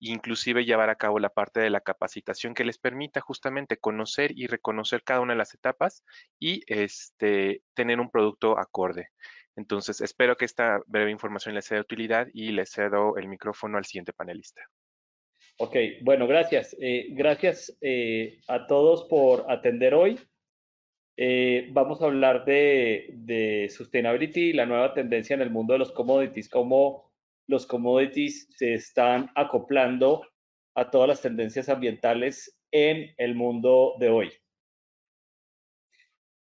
inclusive llevar a cabo la parte de la capacitación que les permita justamente conocer y reconocer cada una de las etapas y este, tener un producto acorde. Entonces, espero que esta breve información les sea de utilidad y les cedo el micrófono al siguiente panelista. Ok, bueno, gracias. Eh, gracias eh, a todos por atender hoy. Eh, vamos a hablar de, de sustainability, la nueva tendencia en el mundo de los commodities, cómo los commodities se están acoplando a todas las tendencias ambientales en el mundo de hoy.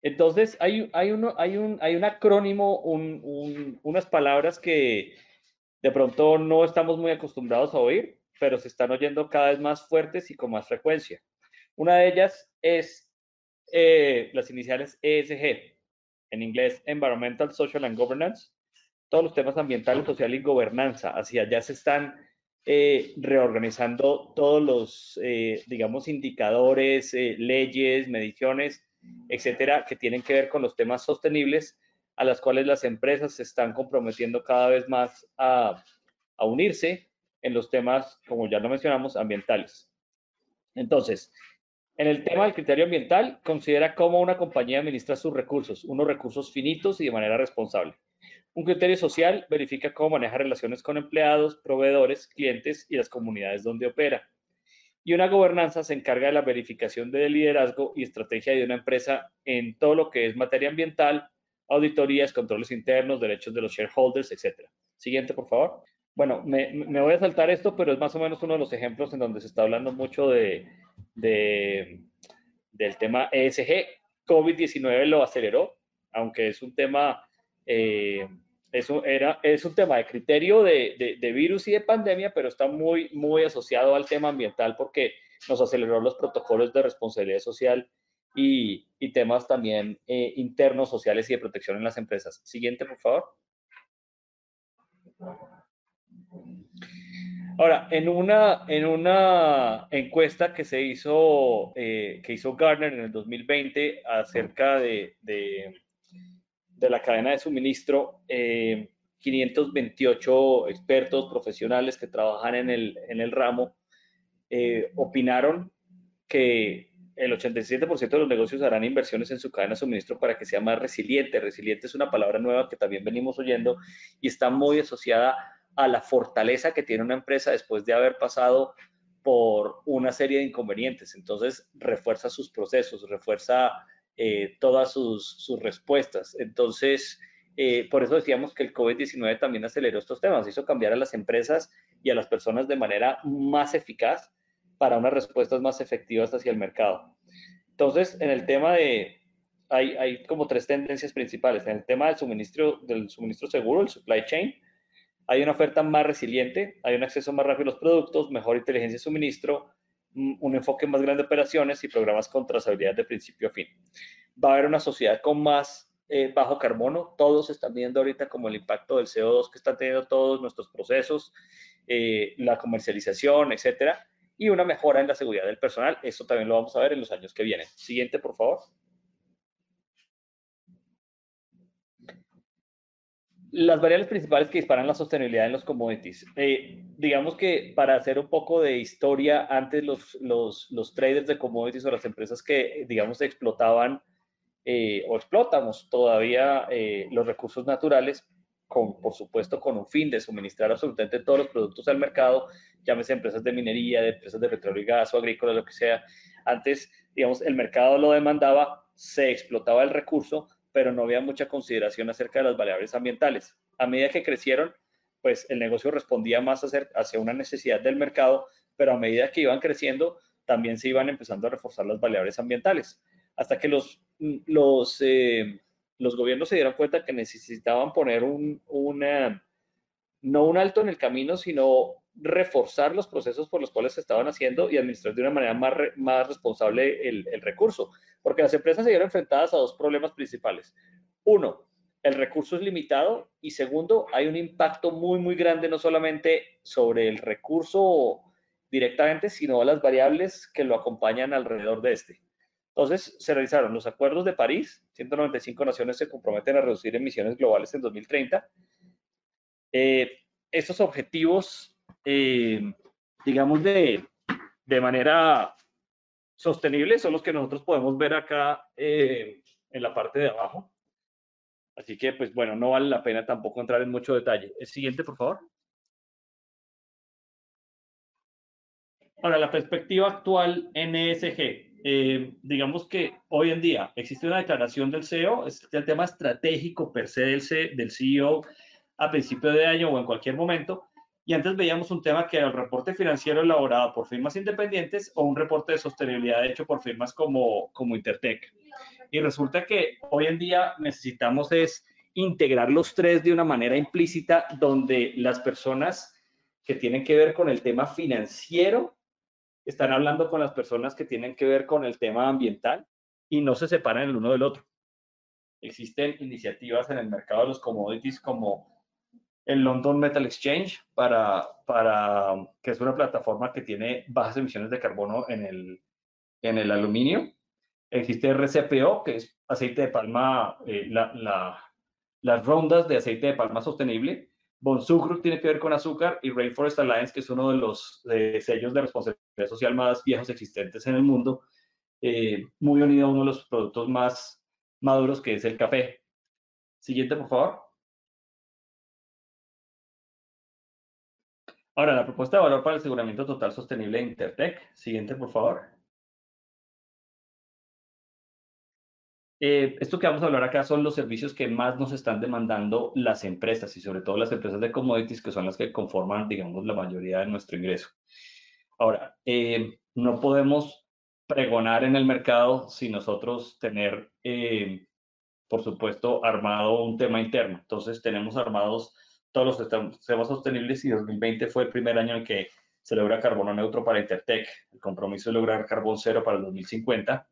Entonces, hay, un acrónimo, unas palabras que de pronto no estamos muy acostumbrados a oír, pero se están oyendo cada vez más fuertes y con más frecuencia. Una de ellas es eh, las iniciales ESG, en inglés Environmental, Social and Governance, todos los temas ambientales, social y gobernanza. Hacia allá se están eh, reorganizando todos los, eh, digamos, indicadores, leyes, mediciones etcétera, que tienen que ver con los temas sostenibles a las cuales las empresas se están comprometiendo cada vez más a, unirse en los temas, como ya lo mencionamos, ambientales. Entonces, en el tema del criterio ambiental, considera cómo una compañía administra sus recursos, unos recursos finitos y de manera responsable. Un criterio social verifica cómo maneja relaciones con empleados, proveedores, clientes y las comunidades donde opera y una gobernanza se encarga de la verificación de liderazgo y estrategia de una empresa en todo lo que es materia ambiental, auditorías, controles internos, derechos de los shareholders, etc. Siguiente, por favor. Bueno, me, voy a saltar esto, pero es más o menos uno de los ejemplos en donde se está hablando mucho de, del tema ESG. COVID-19 lo aceleró, aunque es un tema eh, es un, era, es un tema de criterio de, de, virus y de pandemia, pero está muy, muy asociado al tema ambiental porque nos aceleró los protocolos de responsabilidad social y, y temas también eh, internos, sociales y de protección en las empresas. Siguiente, por favor. Ahora, en una, en una encuesta que se hizo, eh, que hizo Gartner en el 2020 acerca de de la cadena de suministro, 528 eh, expertos profesionales que trabajan en el, en el ramo eh, opinaron que el 87% de los negocios harán inversiones en su cadena de suministro para que sea más resiliente. Resiliente es una palabra nueva que también venimos oyendo y está muy asociada a la fortaleza que tiene una empresa después de haber pasado por una serie de inconvenientes. Entonces, refuerza sus procesos, refuerza eh, todas sus, respuestas. Entonces, eh, por eso decíamos que el COVID-19 también aceleró estos temas, hizo cambiar a las empresas y a las personas de manera más eficaz para unas respuestas más efectivas hacia el mercado. Entonces, en el tema de, hay, hay como tres tendencias principales. En el tema del suministro, del suministro seguro, el supply chain, hay una oferta más resiliente, hay un acceso más rápido a los productos, mejor inteligencia de suministro, un enfoque más grande de operaciones y programas con trazabilidad de principio a fin. Va a haber una sociedad con más eh, bajo carbono. Todos están viendo ahorita como el impacto del CO2 que están teniendo todos nuestros procesos, eh, la comercialización, etcétera, y una mejora en la seguridad del personal. Eso también lo vamos a ver en los años que vienen. Siguiente, por favor. Las variables principales que disparan la sostenibilidad en los commodities. Eh, digamos que para hacer un poco de historia, antes los, los, los traders de commodities o las empresas que, digamos, explotaban eh, o explotamos todavía eh, los recursos naturales, con, por supuesto con un fin de suministrar absolutamente todos los productos al mercado, llámese empresas de minería, de empresas de petróleo y gas o agrícola, lo que sea. Antes, digamos, el mercado lo demandaba, se explotaba el recurso, pero no había mucha consideración acerca de las variables ambientales. A medida que crecieron, pues el negocio respondía más hacia una necesidad del mercado, pero a medida que iban creciendo, también se iban empezando a reforzar las variables ambientales, hasta que los, los, eh, los gobiernos se dieron cuenta que necesitaban poner un, una, no un alto en el camino, sino reforzar los procesos por los cuales se estaban haciendo y administrar de una manera más, más responsable el, el, recurso. Porque las empresas se vieron enfrentadas a dos problemas principales. Uno, el recurso es limitado y segundo, hay un impacto muy, muy grande no solamente sobre el recurso directamente, sino a las variables que lo acompañan alrededor de este. Entonces, se realizaron los acuerdos de París, 195 naciones se comprometen a reducir emisiones globales en 2030. Eh, estos objetivos eh, digamos, de, de manera sostenible son los que nosotros podemos ver acá eh, en la parte de abajo. Así que, pues bueno, no vale la pena tampoco entrar en mucho detalle. El siguiente, por favor. Ahora, la perspectiva actual en ESG. Eh, digamos que hoy en día existe una declaración del CEO, es el tema estratégico per se del, del CEO a principio de año o en cualquier momento, y antes veíamos un tema que era el reporte financiero elaborado por firmas independientes o un reporte de sostenibilidad hecho por firmas como, como Intertech. Y resulta que hoy en día necesitamos es integrar los tres de una manera implícita donde las personas que tienen que ver con el tema financiero están hablando con las personas que tienen que ver con el tema ambiental y no se separan el uno del otro. Existen iniciativas en el mercado de los commodities como el London Metal Exchange, para, para, que es una plataforma que tiene bajas emisiones de carbono en el, en el aluminio. Existe RCPO, que es aceite de palma, eh, las rondas de aceite de palma sostenible. Bonsucro tiene que ver con azúcar y Rainforest Alliance, que es uno de los sellos de responsabilidad social más viejos existentes en el mundo, eh, muy unido a uno de los productos más maduros, que es el café. Siguiente, por favor. Ahora, la propuesta de valor para el aseguramiento total sostenible de Intertech. Siguiente, por favor. Eh, esto que vamos a hablar acá son los servicios que más nos están demandando las empresas y sobre todo las empresas de commodities que son las que conforman, digamos, la mayoría de nuestro ingreso. Ahora, eh, no podemos pregonar en el mercado sin nosotros tener, eh, por supuesto, armado un tema interno. Entonces, tenemos armados todos los sistemas sostenibles y 2020 fue el primer año en que se logra carbono neutro para Intertech. El compromiso es lograr carbón cero para el 2050.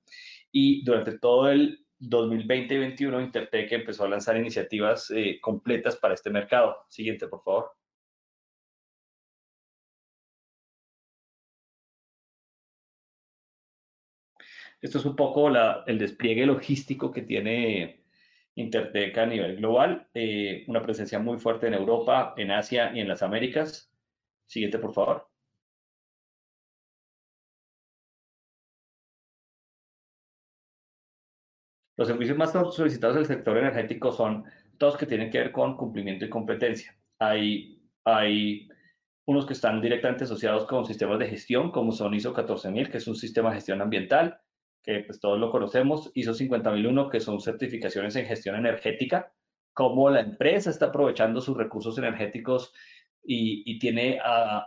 Y durante todo el 2020 y 2021, Intertech empezó a lanzar iniciativas eh, completas para este mercado. Siguiente, por favor. Esto es un poco el despliegue logístico que tiene Intertech a nivel global, eh, una presencia muy fuerte en Europa, en Asia y en las Américas. Siguiente, por favor. Los servicios más solicitados del sector energético son todos que tienen que ver con cumplimiento y competencia. Hay, hay unos que están directamente asociados con sistemas de gestión, como son ISO 14000, que es un sistema de gestión ambiental, que pues todos lo conocemos, ISO 50001, que son certificaciones en gestión energética, cómo la empresa está aprovechando sus recursos energéticos y, tiene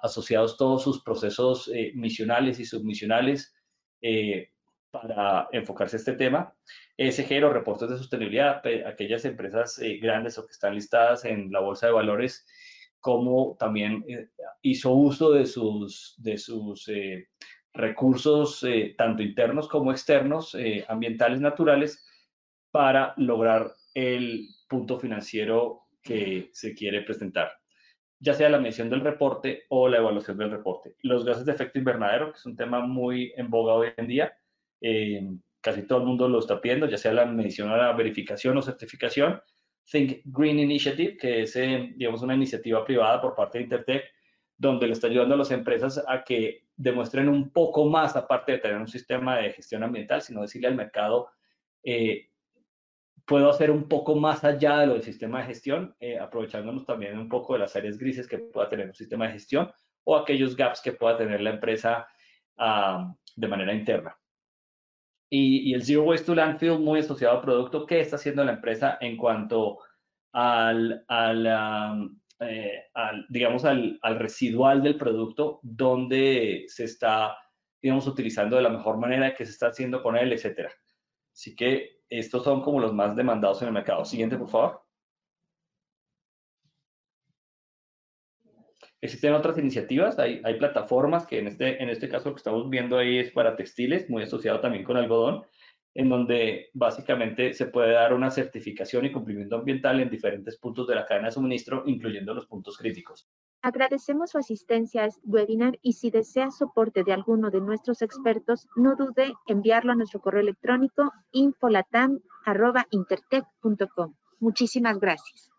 asociados todos sus procesos eh, misionales y submisionales eh, para enfocarse a este tema. ESG, los reportes de sostenibilidad, aquellas empresas eh, grandes o que están listadas en la bolsa de valores, como también hizo uso de sus, de sus recursos eh, tanto internos como externos, eh, ambientales, naturales, para lograr el punto financiero que se quiere presentar, ya sea la medición del reporte o la evaluación del reporte. Los gases de efecto invernadero, que es un tema muy en boga hoy en día, eh, casi todo el mundo lo está pidiendo, ya sea la medición o la verificación o certificación. Think Green Initiative, que es, digamos, una iniciativa privada por parte de Intertech, donde le está ayudando a las empresas a que demuestren un poco más, aparte de tener un sistema de gestión ambiental, sino decirle al mercado, eh, puedo hacer un poco más allá de lo del sistema de gestión, eh, aprovechándonos también un poco de las áreas grises que pueda tener un sistema de gestión o aquellos gaps que pueda tener la empresa ah, de manera interna. Y, el Zero Waste to Landfill, muy asociado al producto, ¿qué está haciendo la empresa en cuanto al, al, eh, al, digamos, al, residual del producto, donde se está, digamos, utilizando de la mejor manera, que se está haciendo con él, etcétera. Así que estos son como los más demandados en el mercado. Siguiente, por favor. Existen otras iniciativas, hay, hay, plataformas que en este, en este caso lo que estamos viendo ahí es para textiles, muy asociado también con algodón, en donde básicamente se puede dar una certificación y cumplimiento ambiental en diferentes puntos de la cadena de suministro, incluyendo los puntos críticos. Agradecemos su asistencia a este webinar y si desea soporte de alguno de nuestros expertos, no dude enviarlo a nuestro correo electrónico infolatam.intertech.com. Muchísimas gracias.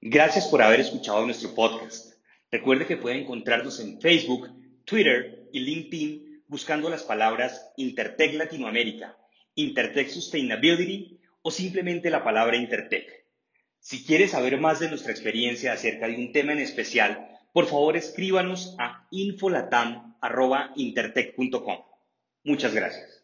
Gracias por haber escuchado nuestro podcast. Recuerde que puede encontrarnos en Facebook, Twitter y LinkedIn buscando las palabras Intertech Latinoamérica, Intertech Sustainability o simplemente la palabra Intertech. Si quieres saber más de nuestra experiencia acerca de un tema en especial, por favor escríbanos a infolatam.intertech.com. Muchas gracias.